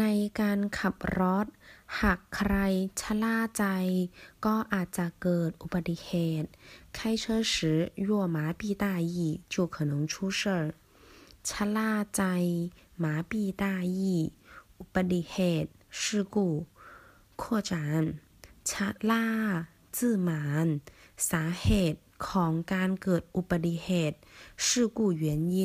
ในการขับรถ หากใครชะล่าใจ ก็อาจจะเกิดอุบัติเหตุ开车时若麻痹大意就可能出事儿ชะล่าใจ麻痹大意อุบัติเหตุ事故扩展ชะล่า自满สาเหตุของการเกิดอุบัติเหตุ事故原因